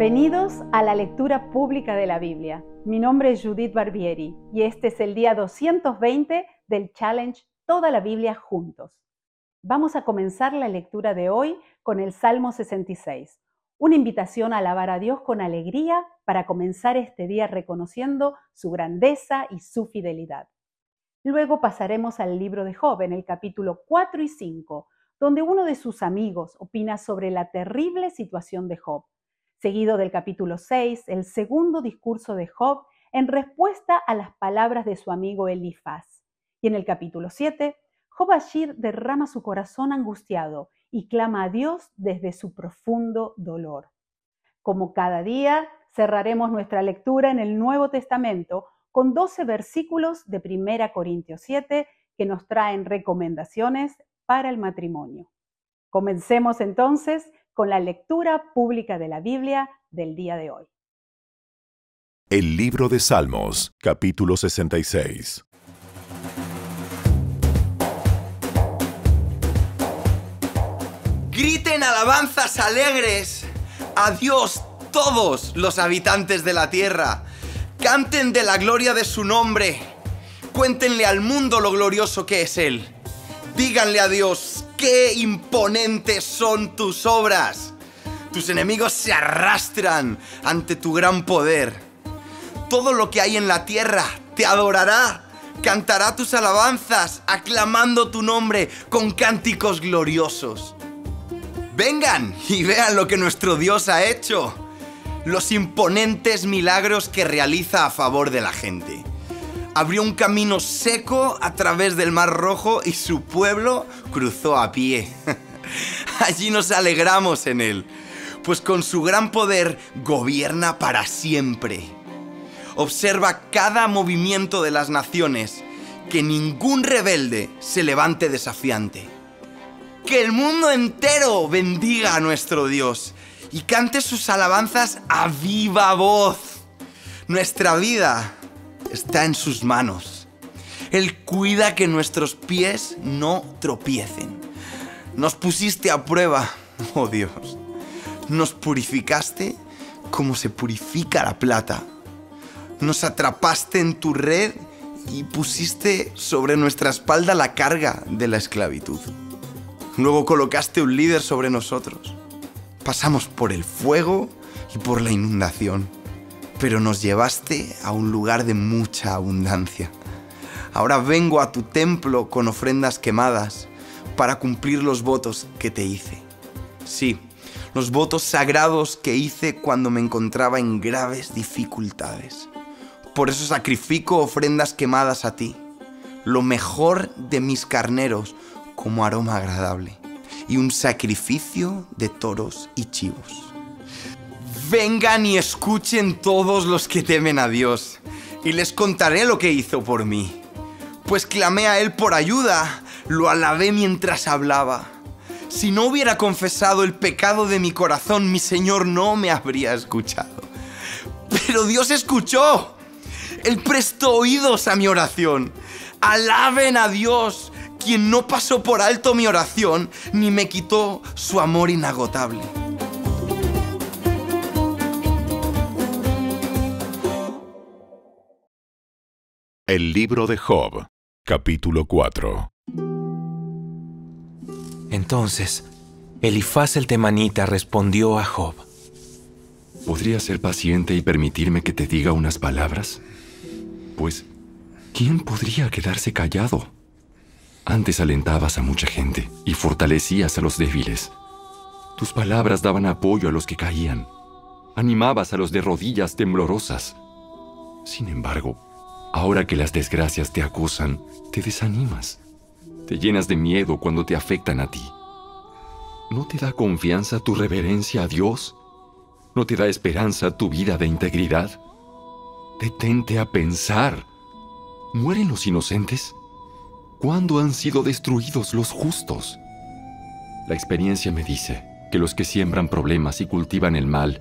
Bienvenidos a la lectura pública de la Biblia. Mi nombre es Judith Barbieri y este es el día 220 del challenge Toda la Biblia juntos. Vamos a comenzar la lectura de hoy con el Salmo 66, una invitación a alabar a Dios con alegría para comenzar este día reconociendo su grandeza y su fidelidad. Luego pasaremos al libro de Job en el capítulo 4 y 5, donde uno de sus amigos opina sobre la terrible situación de Job seguido del capítulo 6, el segundo discurso de Job en respuesta a las palabras de su amigo Elifaz. Y en el capítulo 7, Job Ashir derrama su corazón angustiado y clama a Dios desde su profundo dolor. Como cada día, cerraremos nuestra lectura en el Nuevo Testamento con 12 versículos de 1 Corintios 7 que nos traen recomendaciones para el matrimonio. Comencemos entonces con la lectura pública de la Biblia del día de hoy. El libro de Salmos, capítulo 66. Griten alabanzas alegres a Dios todos los habitantes de la tierra. Canten de la gloria de su nombre. Cuéntenle al mundo lo glorioso que es Él. Díganle a Dios, qué imponentes son tus obras. Tus enemigos se arrastran ante tu gran poder. Todo lo que hay en la tierra te adorará, cantará tus alabanzas, aclamando tu nombre con cánticos gloriosos. Vengan y vean lo que nuestro Dios ha hecho, los imponentes milagros que realiza a favor de la gente abrió un camino seco a través del Mar Rojo y su pueblo cruzó a pie. Allí nos alegramos en él, pues con su gran poder gobierna para siempre. Observa cada movimiento de las naciones, que ningún rebelde se levante desafiante. Que el mundo entero bendiga a nuestro Dios y cante sus alabanzas a viva voz. Nuestra vida está en sus manos. Él cuida que nuestros pies no tropiecen. Nos pusiste a prueba, oh Dios. Nos purificaste como se purifica la plata. Nos atrapaste en tu red y pusiste sobre nuestra espalda la carga de la esclavitud. Luego colocaste un líder sobre nosotros. Pasamos por el fuego y por la inundación pero nos llevaste a un lugar de mucha abundancia. Ahora vengo a tu templo con ofrendas quemadas para cumplir los votos que te hice. Sí, los votos sagrados que hice cuando me encontraba en graves dificultades. Por eso sacrifico ofrendas quemadas a ti, lo mejor de mis carneros como aroma agradable, y un sacrificio de toros y chivos. Vengan y escuchen todos los que temen a Dios, y les contaré lo que hizo por mí. Pues clamé a Él por ayuda, lo alabé mientras hablaba. Si no hubiera confesado el pecado de mi corazón, mi Señor no me habría escuchado. Pero Dios escuchó. Él prestó oídos a mi oración. Alaben a Dios, quien no pasó por alto mi oración, ni me quitó su amor inagotable. El libro de Job, capítulo 4. Entonces, Elifaz el temanita respondió a Job. ¿Podrías ser paciente y permitirme que te diga unas palabras? Pues, ¿quién podría quedarse callado? Antes alentabas a mucha gente y fortalecías a los débiles. Tus palabras daban apoyo a los que caían. Animabas a los de rodillas temblorosas. Sin embargo, Ahora que las desgracias te acusan, te desanimas. Te llenas de miedo cuando te afectan a ti. ¿No te da confianza tu reverencia a Dios? ¿No te da esperanza tu vida de integridad? Detente a pensar. ¿Mueren los inocentes? ¿Cuándo han sido destruidos los justos? La experiencia me dice que los que siembran problemas y cultivan el mal,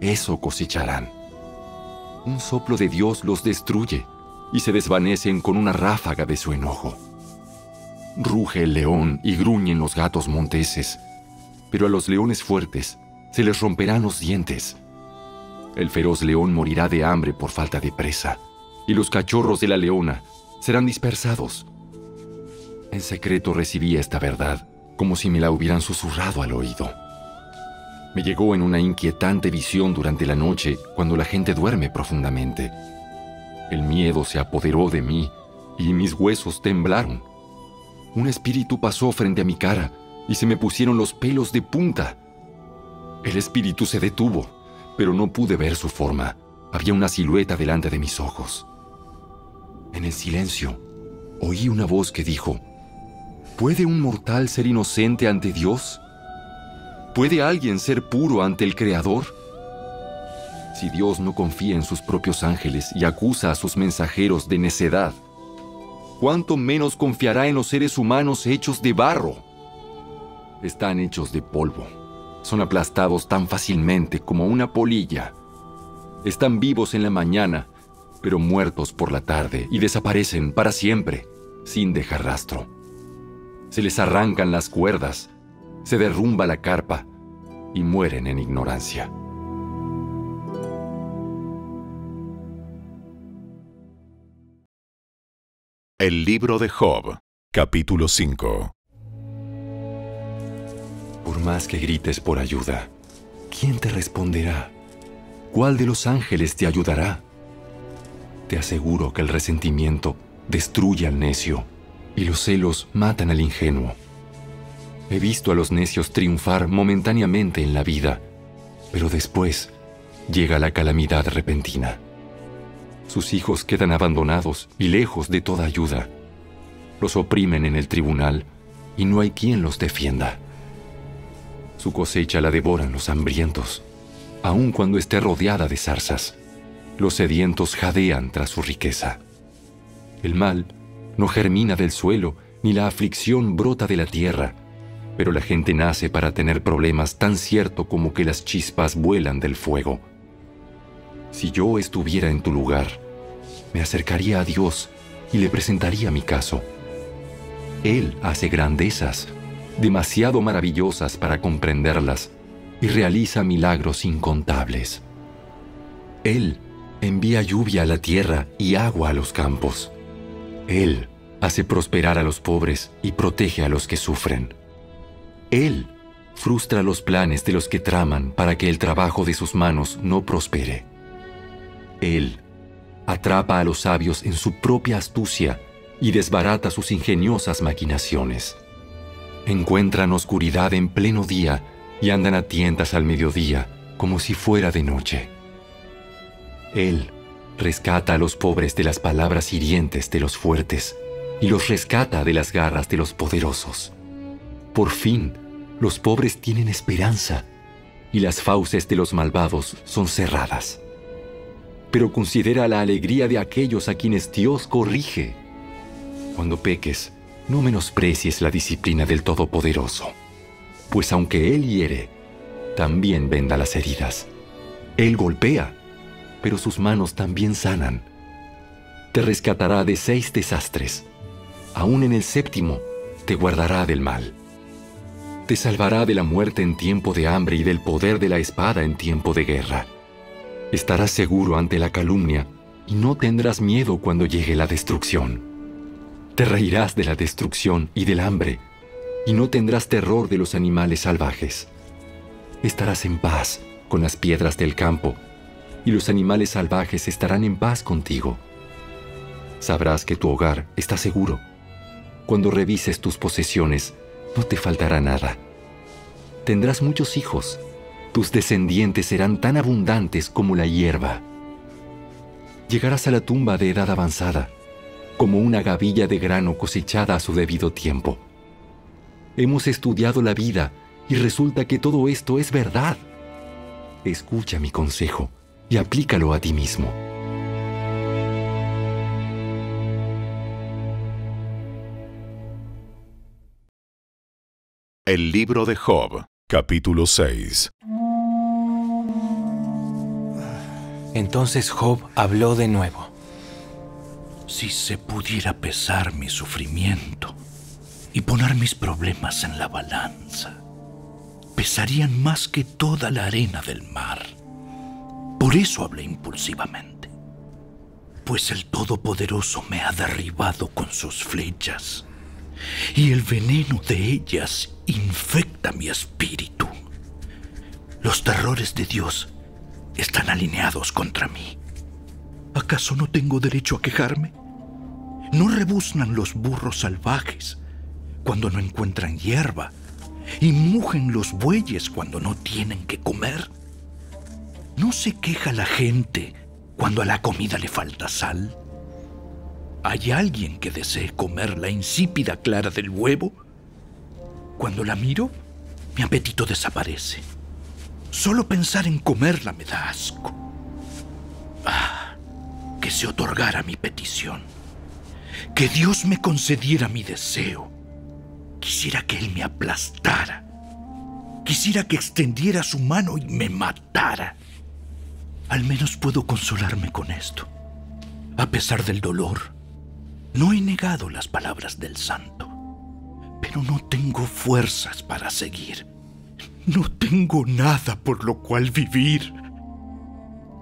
eso cosecharán. Un soplo de Dios los destruye y se desvanecen con una ráfaga de su enojo. Ruge el león y gruñen los gatos monteses, pero a los leones fuertes se les romperán los dientes. El feroz león morirá de hambre por falta de presa, y los cachorros de la leona serán dispersados. En secreto recibí esta verdad, como si me la hubieran susurrado al oído. Me llegó en una inquietante visión durante la noche cuando la gente duerme profundamente. El miedo se apoderó de mí y mis huesos temblaron. Un espíritu pasó frente a mi cara y se me pusieron los pelos de punta. El espíritu se detuvo, pero no pude ver su forma. Había una silueta delante de mis ojos. En el silencio, oí una voz que dijo, ¿Puede un mortal ser inocente ante Dios? ¿Puede alguien ser puro ante el Creador? Si Dios no confía en sus propios ángeles y acusa a sus mensajeros de necedad, ¿cuánto menos confiará en los seres humanos hechos de barro? Están hechos de polvo. Son aplastados tan fácilmente como una polilla. Están vivos en la mañana, pero muertos por la tarde y desaparecen para siempre, sin dejar rastro. Se les arrancan las cuerdas, se derrumba la carpa y mueren en ignorancia. El libro de Job, capítulo 5. Por más que grites por ayuda, ¿quién te responderá? ¿Cuál de los ángeles te ayudará? Te aseguro que el resentimiento destruye al necio y los celos matan al ingenuo. He visto a los necios triunfar momentáneamente en la vida, pero después llega la calamidad repentina. Sus hijos quedan abandonados y lejos de toda ayuda. Los oprimen en el tribunal y no hay quien los defienda. Su cosecha la devoran los hambrientos, aun cuando esté rodeada de zarzas. Los sedientos jadean tras su riqueza. El mal no germina del suelo, ni la aflicción brota de la tierra, pero la gente nace para tener problemas tan cierto como que las chispas vuelan del fuego. Si yo estuviera en tu lugar, me acercaría a Dios y le presentaría mi caso. Él hace grandezas, demasiado maravillosas para comprenderlas, y realiza milagros incontables. Él envía lluvia a la tierra y agua a los campos. Él hace prosperar a los pobres y protege a los que sufren. Él frustra los planes de los que traman para que el trabajo de sus manos no prospere. Él atrapa a los sabios en su propia astucia y desbarata sus ingeniosas maquinaciones. Encuentran oscuridad en pleno día y andan a tientas al mediodía como si fuera de noche. Él rescata a los pobres de las palabras hirientes de los fuertes y los rescata de las garras de los poderosos. Por fin, los pobres tienen esperanza y las fauces de los malvados son cerradas. Pero considera la alegría de aquellos a quienes Dios corrige. Cuando peques, no menosprecies la disciplina del Todopoderoso, pues aunque Él hiere, también venda las heridas. Él golpea, pero sus manos también sanan. Te rescatará de seis desastres. Aún en el séptimo, te guardará del mal. Te salvará de la muerte en tiempo de hambre y del poder de la espada en tiempo de guerra. Estarás seguro ante la calumnia y no tendrás miedo cuando llegue la destrucción. Te reirás de la destrucción y del hambre y no tendrás terror de los animales salvajes. Estarás en paz con las piedras del campo y los animales salvajes estarán en paz contigo. Sabrás que tu hogar está seguro. Cuando revises tus posesiones, no te faltará nada. Tendrás muchos hijos. Tus descendientes serán tan abundantes como la hierba. Llegarás a la tumba de edad avanzada, como una gavilla de grano cosechada a su debido tiempo. Hemos estudiado la vida y resulta que todo esto es verdad. Escucha mi consejo y aplícalo a ti mismo. El libro de Job, capítulo 6. Entonces Job habló de nuevo. Si se pudiera pesar mi sufrimiento y poner mis problemas en la balanza, pesarían más que toda la arena del mar. Por eso hablé impulsivamente. Pues el Todopoderoso me ha derribado con sus flechas. Y el veneno de ellas infecta mi espíritu. Los terrores de Dios están alineados contra mí. ¿Acaso no tengo derecho a quejarme? ¿No rebuznan los burros salvajes cuando no encuentran hierba y mugen los bueyes cuando no tienen que comer? ¿No se queja la gente cuando a la comida le falta sal? ¿Hay alguien que desee comer la insípida clara del huevo? Cuando la miro, mi apetito desaparece. Solo pensar en comerla me da asco. Ah, que se otorgara mi petición. Que Dios me concediera mi deseo. Quisiera que Él me aplastara. Quisiera que extendiera su mano y me matara. Al menos puedo consolarme con esto. A pesar del dolor, no he negado las palabras del santo, pero no tengo fuerzas para seguir. No tengo nada por lo cual vivir.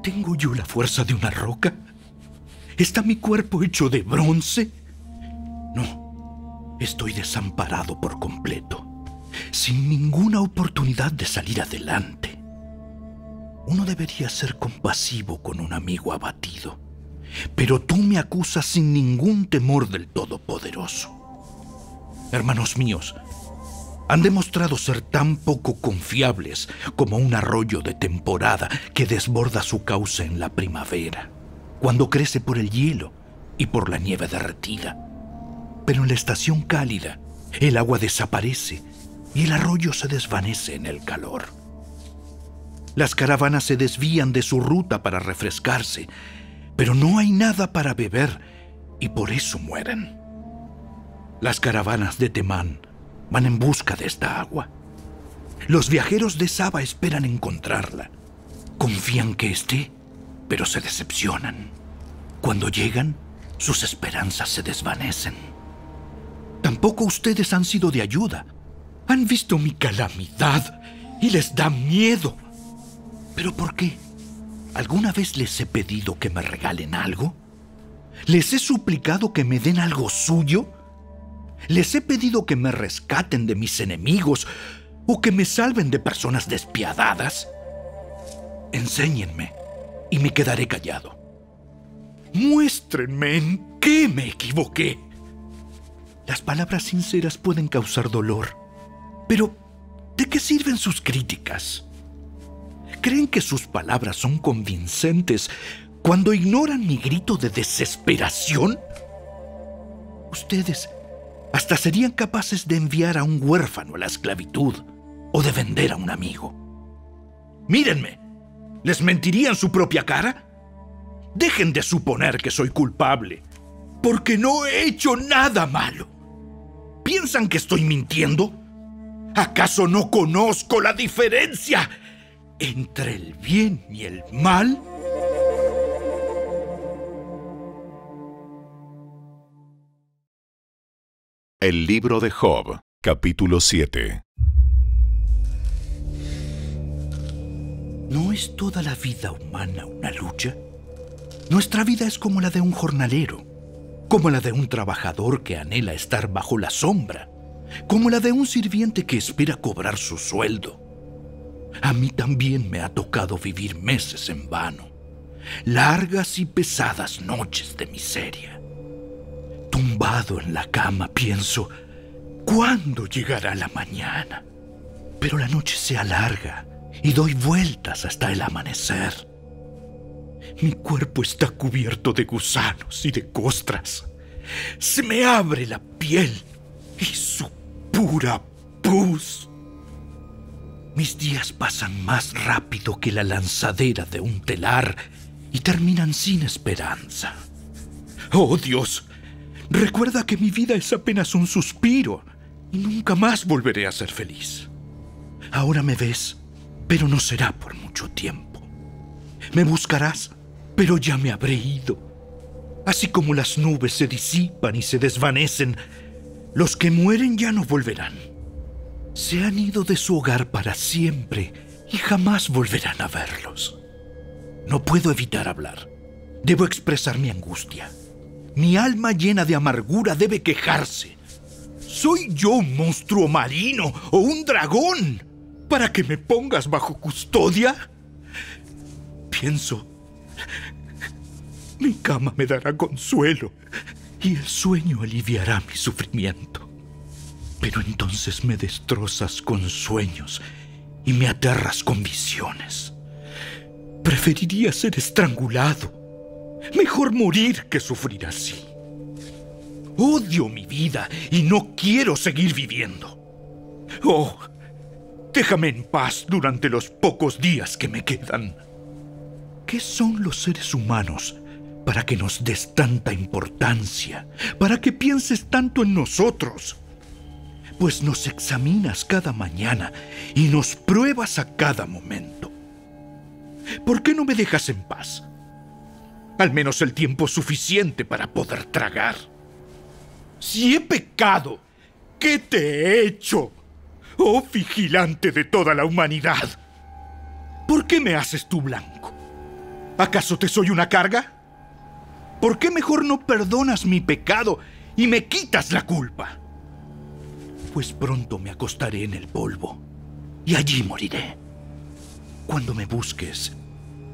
¿Tengo yo la fuerza de una roca? ¿Está mi cuerpo hecho de bronce? No, estoy desamparado por completo, sin ninguna oportunidad de salir adelante. Uno debería ser compasivo con un amigo abatido, pero tú me acusas sin ningún temor del Todopoderoso. Hermanos míos, han demostrado ser tan poco confiables como un arroyo de temporada que desborda su cauce en la primavera, cuando crece por el hielo y por la nieve derretida. Pero en la estación cálida, el agua desaparece y el arroyo se desvanece en el calor. Las caravanas se desvían de su ruta para refrescarse, pero no hay nada para beber y por eso mueren. Las caravanas de Temán van en busca de esta agua. Los viajeros de Saba esperan encontrarla. Confían que esté, pero se decepcionan. Cuando llegan, sus esperanzas se desvanecen. Tampoco ustedes han sido de ayuda. Han visto mi calamidad y les da miedo. ¿Pero por qué? ¿Alguna vez les he pedido que me regalen algo? ¿Les he suplicado que me den algo suyo? ¿Les he pedido que me rescaten de mis enemigos o que me salven de personas despiadadas? Enséñenme y me quedaré callado. Muéstrenme en qué me equivoqué. Las palabras sinceras pueden causar dolor, pero ¿de qué sirven sus críticas? ¿Creen que sus palabras son convincentes cuando ignoran mi grito de desesperación? Ustedes hasta serían capaces de enviar a un huérfano a la esclavitud o de vender a un amigo. Mírenme, ¿les mentirían su propia cara? Dejen de suponer que soy culpable, porque no he hecho nada malo. ¿Piensan que estoy mintiendo? ¿Acaso no conozco la diferencia entre el bien y el mal? El libro de Job, capítulo 7. ¿No es toda la vida humana una lucha? Nuestra vida es como la de un jornalero, como la de un trabajador que anhela estar bajo la sombra, como la de un sirviente que espera cobrar su sueldo. A mí también me ha tocado vivir meses en vano, largas y pesadas noches de miseria. Tumbado en la cama pienso, ¿cuándo llegará la mañana? Pero la noche se alarga y doy vueltas hasta el amanecer. Mi cuerpo está cubierto de gusanos y de costras. Se me abre la piel y su pura pus. Mis días pasan más rápido que la lanzadera de un telar y terminan sin esperanza. Oh Dios, recuerda que mi vida es apenas un suspiro y nunca más volveré a ser feliz. Ahora me ves, pero no será por mucho tiempo. Me buscarás, pero ya me habré ido. Así como las nubes se disipan y se desvanecen, los que mueren ya no volverán se han ido de su hogar para siempre y jamás volverán a verlos. No puedo evitar hablar. Debo expresar mi angustia. Mi alma llena de amargura debe quejarse. ¿Soy yo un monstruo marino o un dragón para que me pongas bajo custodia? Pienso, mi cama me dará consuelo y el sueño aliviará mi sufrimiento. Pero entonces me destrozas con sueños y me aterras con visiones. Preferiría ser estrangulado. Mejor morir que sufrir así. Odio mi vida y no quiero seguir viviendo. Oh, déjame en paz durante los pocos días que me quedan. ¿Qué son los seres humanos para que nos des tanta importancia? ¿Para que pienses tanto en nosotros? Pues nos examinas cada mañana y nos pruebas a cada momento. ¿Por qué no me dejas en paz? Al menos el tiempo suficiente para poder tragar. Si he pecado, ¿qué te he hecho? Oh vigilante de toda la humanidad. ¿Por qué me haces tú blanco? ¿Acaso te soy una carga? ¿Por qué mejor no perdonas mi pecado y me quitas la culpa? Pues pronto me acostaré en el polvo y allí moriré. Cuando me busques,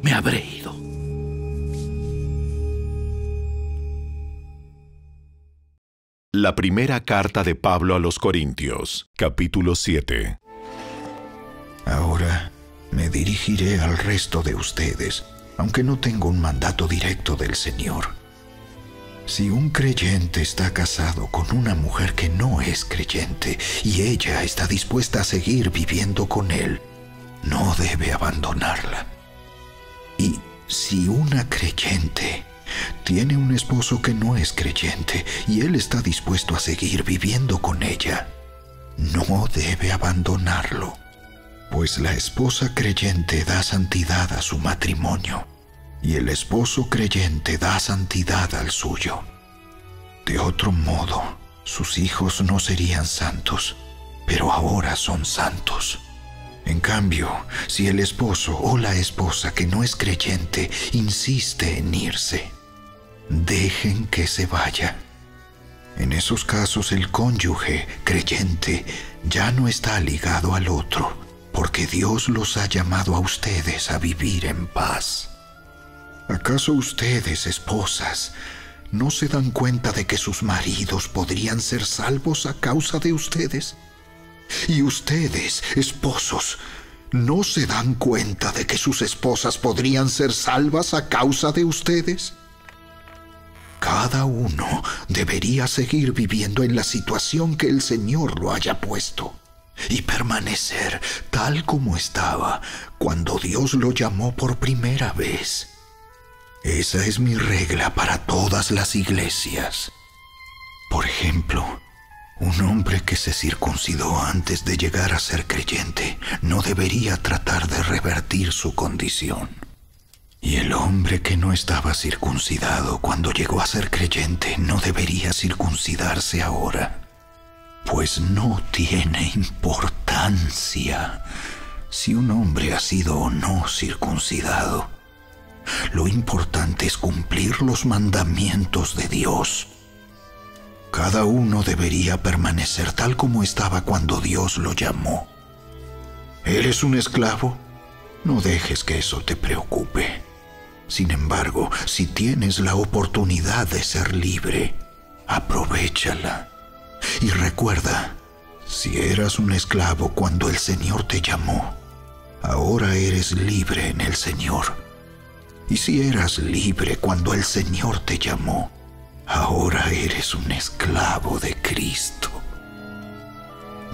me habré ido. La primera carta de Pablo a los Corintios, capítulo 7. Ahora me dirigiré al resto de ustedes, aunque no tengo un mandato directo del Señor. Si un creyente está casado con una mujer que no es creyente y ella está dispuesta a seguir viviendo con él, no debe abandonarla. Y si una creyente tiene un esposo que no es creyente y él está dispuesto a seguir viviendo con ella, no debe abandonarlo, pues la esposa creyente da santidad a su matrimonio y el esposo creyente da santidad al suyo. De otro modo, sus hijos no serían santos, pero ahora son santos. En cambio, si el esposo o la esposa que no es creyente insiste en irse, dejen que se vaya. En esos casos el cónyuge creyente ya no está ligado al otro, porque Dios los ha llamado a ustedes a vivir en paz. ¿Acaso ustedes, esposas, no se dan cuenta de que sus maridos podrían ser salvos a causa de ustedes? Y ustedes, esposos, ¿no se dan cuenta de que sus esposas podrían ser salvas a causa de ustedes? Cada uno debería seguir viviendo en la situación que el Señor lo haya puesto y permanecer tal como estaba cuando Dios lo llamó por primera vez. Esa es mi regla para todas las iglesias. Por ejemplo, un hombre que se circuncidó antes de llegar a ser creyente no debería tratar de revertir su condición. Y el hombre que no estaba circuncidado cuando llegó a ser creyente no debería circuncidarse ahora, pues no tiene importancia si un hombre ha sido o no circuncidado. Lo importante es cumplir los mandamientos de Dios. Cada uno debería permanecer tal como estaba cuando Dios lo llamó. ¿Eres un esclavo? No dejes que eso te preocupe. Sin embargo, si tienes la oportunidad de ser libre, aprovechala. Y recuerda, si eras un esclavo cuando el Señor te llamó, ahora eres libre en el Señor. Y si eras libre cuando el Señor te llamó, ahora eres un esclavo de Cristo.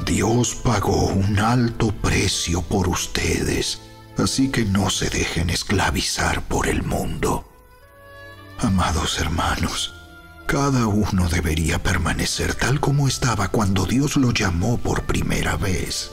Dios pagó un alto precio por ustedes así que no se dejen esclavizar por el mundo. Amados hermanos, cada uno debería permanecer tal como estaba cuando Dios lo llamó por primera vez.